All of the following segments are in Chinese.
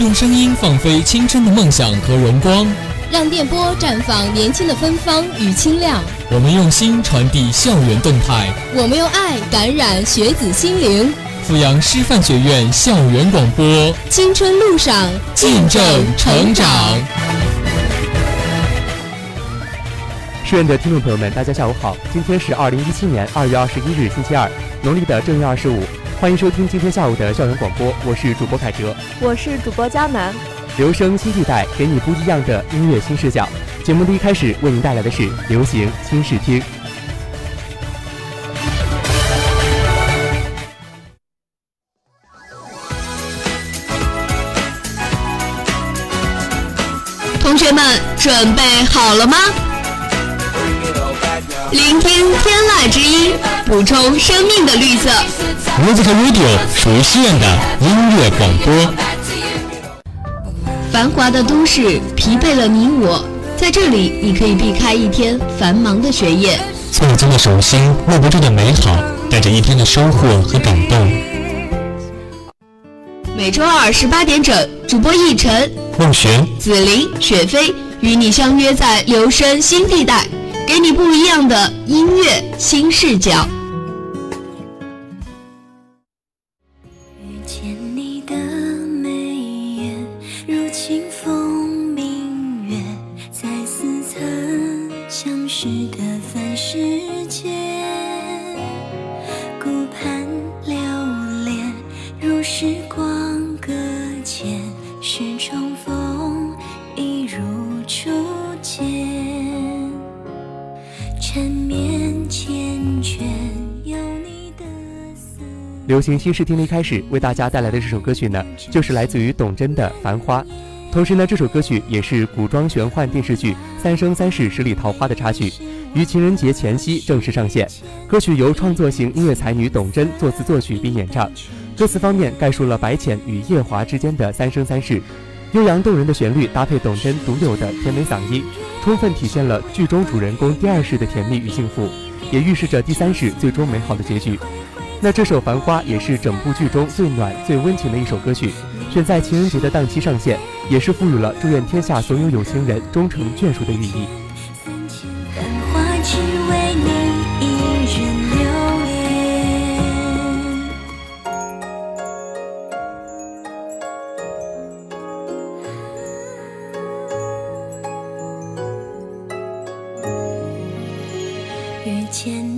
用声音放飞青春的梦想和荣光，让电波绽放年轻的芬芳与清亮。我们用心传递校园动态，我们用爱感染学子心灵。阜阳师范学院校园广播，青春路上见证成长。师院的听众朋友们，大家下午好，今天是二零一七年二月二十一日，星期二，农历的正月二十五。欢迎收听今天下午的校园广播，我是主播凯哲，我是主播佳楠。留声新地带，给你不一样的音乐新视角。节目的一开始为您带来的是流行新视听。同学们准备好了吗？聆听天籁之音，补充生命的绿色。Music Radio 属于西院的音乐广播。繁华的都市疲惫了你我，在这里你可以避开一天繁忙的学业，错经的手心握不住的美好，带着一天的收获和感动。每周二十八点整，主播逸晨、孟璇、紫菱、雪飞与你相约在留声新地带。给你不一样的音乐新视角。遇见流行新视听的一开始为大家带来的这首歌曲呢，就是来自于董贞的《繁花》。同时呢，这首歌曲也是古装玄幻电视剧《三生三世十里桃花》的插曲，于情人节前夕正式上线。歌曲由创作型音乐才女董贞作词作曲并演唱。歌词方面概述了白浅与夜华之间的三生三世，悠扬动人的旋律搭配董贞独有的甜美嗓音。充分体现了剧中主人公第二世的甜蜜与幸福，也预示着第三世最终美好的结局。那这首《繁花》也是整部剧中最暖、最温情的一首歌曲，选在情人节的档期上线，也是赋予了祝愿天下所有有情人终成眷属的寓意。遇见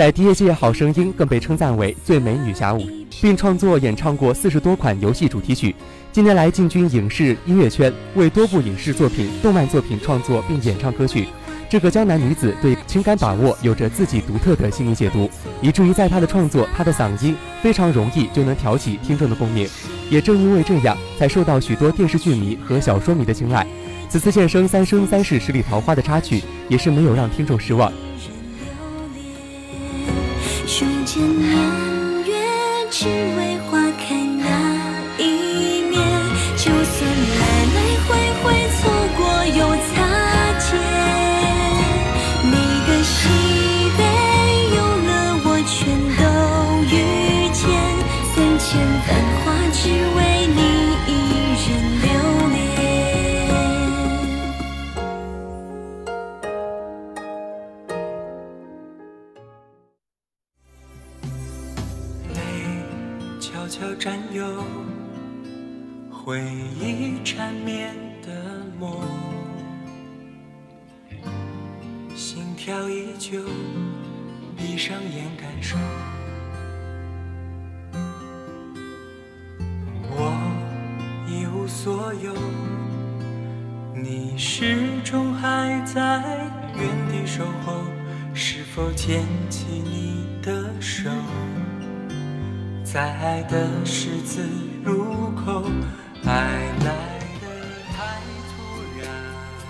在第一届好声音更被称赞为最美女侠舞，并创作演唱过四十多款游戏主题曲。近年来进军影视音乐圈，为多部影视作品、动漫作品创作并演唱歌曲。这个江南女子对情感把握有着自己独特的细腻解读，以至于在她的创作，她的嗓音非常容易就能挑起听众的共鸣。也正因为这样，才受到许多电视剧迷和小说迷的青睐。此次现身《三生三世十里桃花》的插曲，也是没有让听众失望。悄悄占有回忆缠绵的梦心跳依旧闭上眼感受我一无所有你始终还在原地守候是否牵起你的手在爱的十字路口，爱来的太突然。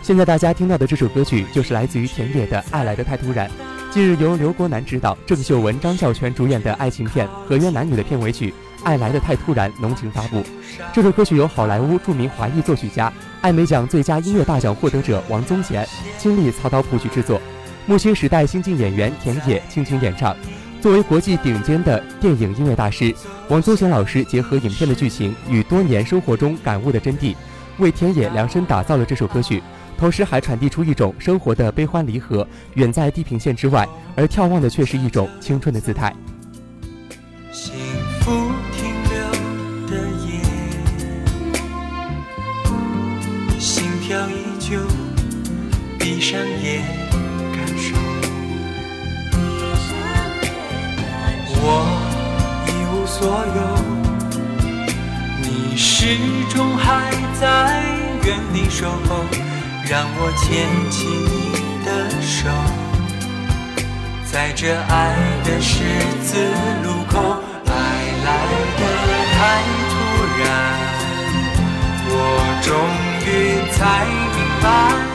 现在大家听到的这首歌曲，就是来自于田野的《爱来的太突然》。近日，由刘国南执导、郑秀文、张孝全主演的爱情片《合约男女》的片尾曲《爱来的太突然》浓情发布。这首歌曲由好莱坞著名华裔作曲家、艾美奖最佳音乐大奖获得者王宗贤亲力操刀谱曲制作，木星时代新晋演员田野倾情演唱。作为国际顶尖的电影音乐大师，王宗贤老师结合影片的剧情与多年生活中感悟的真谛，为田野量身打造了这首歌曲。同时还传递出一种生活的悲欢离合，远在地平线之外，而眺望的却是一种青春的姿态。所有，你始终还在原地守候。让我牵起你的手，在这爱的十字路口，爱来的太突然，我终于才明白。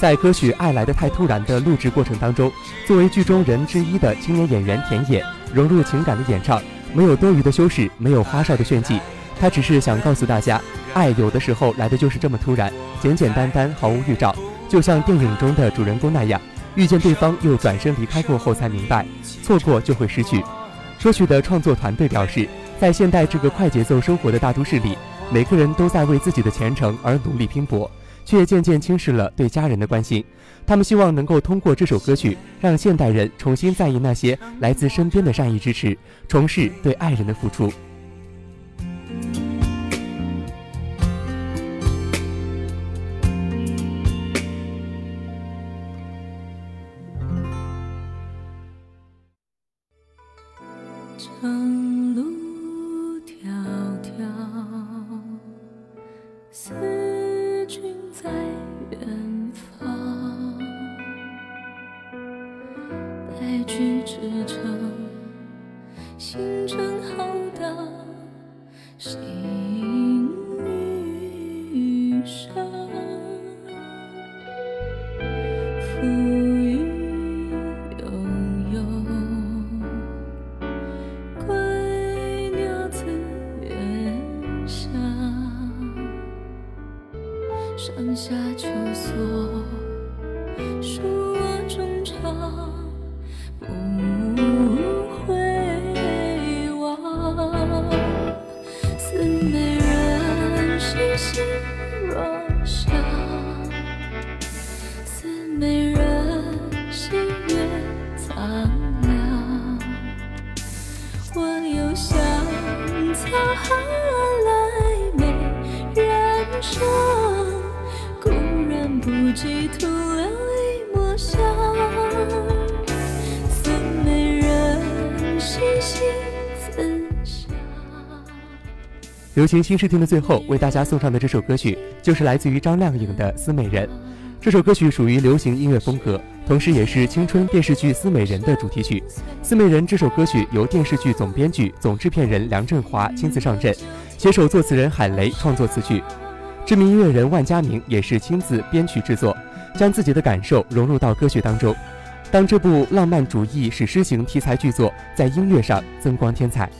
在歌曲《爱来的太突然》的录制过程当中，作为剧中人之一的青年演员田野，融入情感的演唱，没有多余的修饰，没有花哨的炫技，他只是想告诉大家。爱有的时候来的就是这么突然，简简单单，毫无预兆，就像电影中的主人公那样，遇见对方又转身离开过后才明白，错过就会失去。歌曲的创作团队表示，在现代这个快节奏生活的大都市里，每个人都在为自己的前程而努力拼搏，却渐渐轻视了对家人的关心。他们希望能够通过这首歌曲，让现代人重新在意那些来自身边的善意支持，重视对爱人的付出。白驹之程，星辰浩大，心欲余生。浮云悠悠，归鸟自远乡，上下求索。流行新视听的最后，为大家送上的这首歌曲，就是来自于张靓颖的《思美人》。这首歌曲属于流行音乐风格，同时也是青春电视剧《思美人》的主题曲。《思美人》这首歌曲由电视剧总编剧、总制片人梁振华亲自上阵，携手作词人海雷创作词曲，知名音乐人万家明也是亲自编曲制作，将自己的感受融入到歌曲当中。当这部浪漫主义史诗型题材剧作在音乐上增光添彩。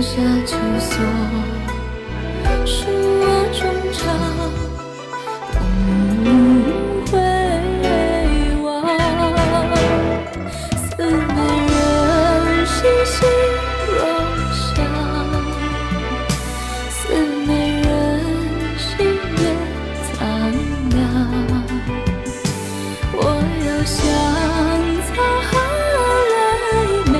下秋锁，是我衷肠，我又想沧海来美。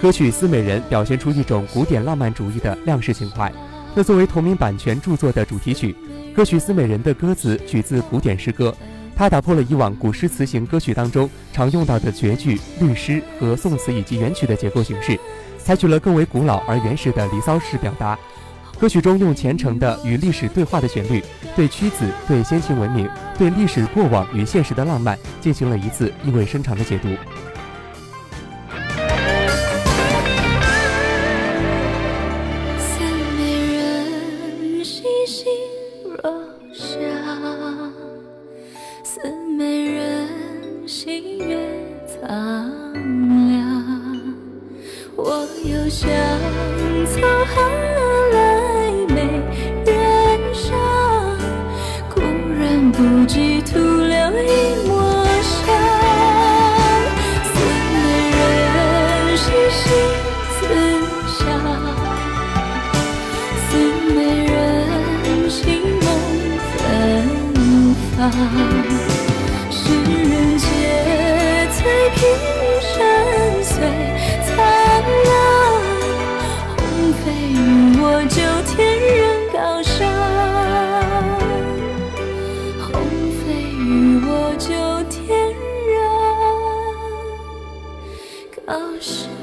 歌曲《思美人》表现出一种古典浪漫主义的亮式情怀。那作为同名版权著作的主题曲，歌曲《思美人》的歌词取自古典诗歌，它打破了以往古诗词型歌曲当中常用到的绝句、律诗和宋词以及元曲的结构形式，采取了更为古老而原始的离骚式表达。歌曲中用虔诚的与历史对话的旋律，对屈子、对先秦文明、对历史过往与现实的浪漫进行了一次意味深长的解读。就天人高尚。